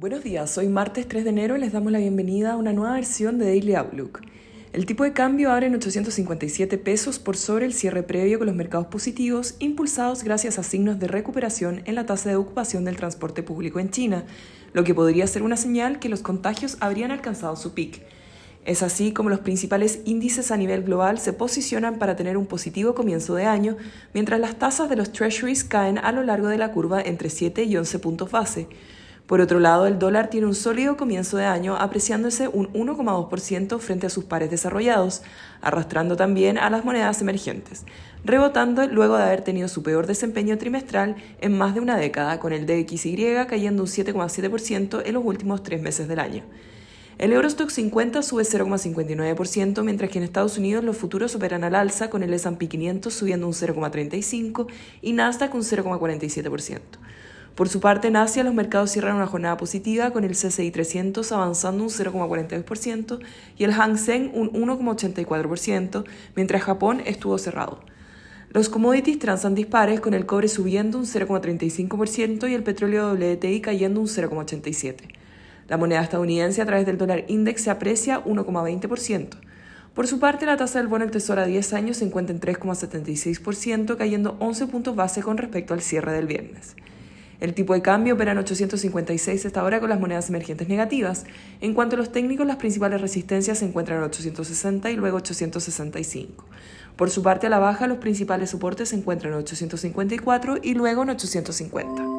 Buenos días, hoy martes 3 de enero y les damos la bienvenida a una nueva versión de Daily Outlook. El tipo de cambio abre en 857 pesos por sobre el cierre previo con los mercados positivos, impulsados gracias a signos de recuperación en la tasa de ocupación del transporte público en China, lo que podría ser una señal que los contagios habrían alcanzado su pic. Es así como los principales índices a nivel global se posicionan para tener un positivo comienzo de año, mientras las tasas de los treasuries caen a lo largo de la curva entre 7 y 11 puntos base. Por otro lado, el dólar tiene un sólido comienzo de año, apreciándose un 1,2% frente a sus pares desarrollados, arrastrando también a las monedas emergentes, rebotando luego de haber tenido su peor desempeño trimestral en más de una década, con el DXY cayendo un 7,7% en los últimos tres meses del año. El Eurostock 50 sube 0,59%, mientras que en Estados Unidos los futuros operan al alza, con el S&P 500 subiendo un 0,35% y Nasdaq un 0,47%. Por su parte, en Asia los mercados cierran una jornada positiva con el CCI 300 avanzando un 0,42% y el Hang Seng un 1,84%, mientras Japón estuvo cerrado. Los commodities transan dispares con el cobre subiendo un 0,35% y el petróleo WTI cayendo un 0,87%. La moneda estadounidense a través del dólar index se aprecia 1,20%. Por su parte, la tasa del bono del Tesoro a 10 años se encuentra en 3,76%, cayendo 11 puntos base con respecto al cierre del viernes. El tipo de cambio opera en 856 hasta ahora con las monedas emergentes negativas. En cuanto a los técnicos, las principales resistencias se encuentran en 860 y luego 865. Por su parte, a la baja, los principales soportes se encuentran en 854 y luego en 850.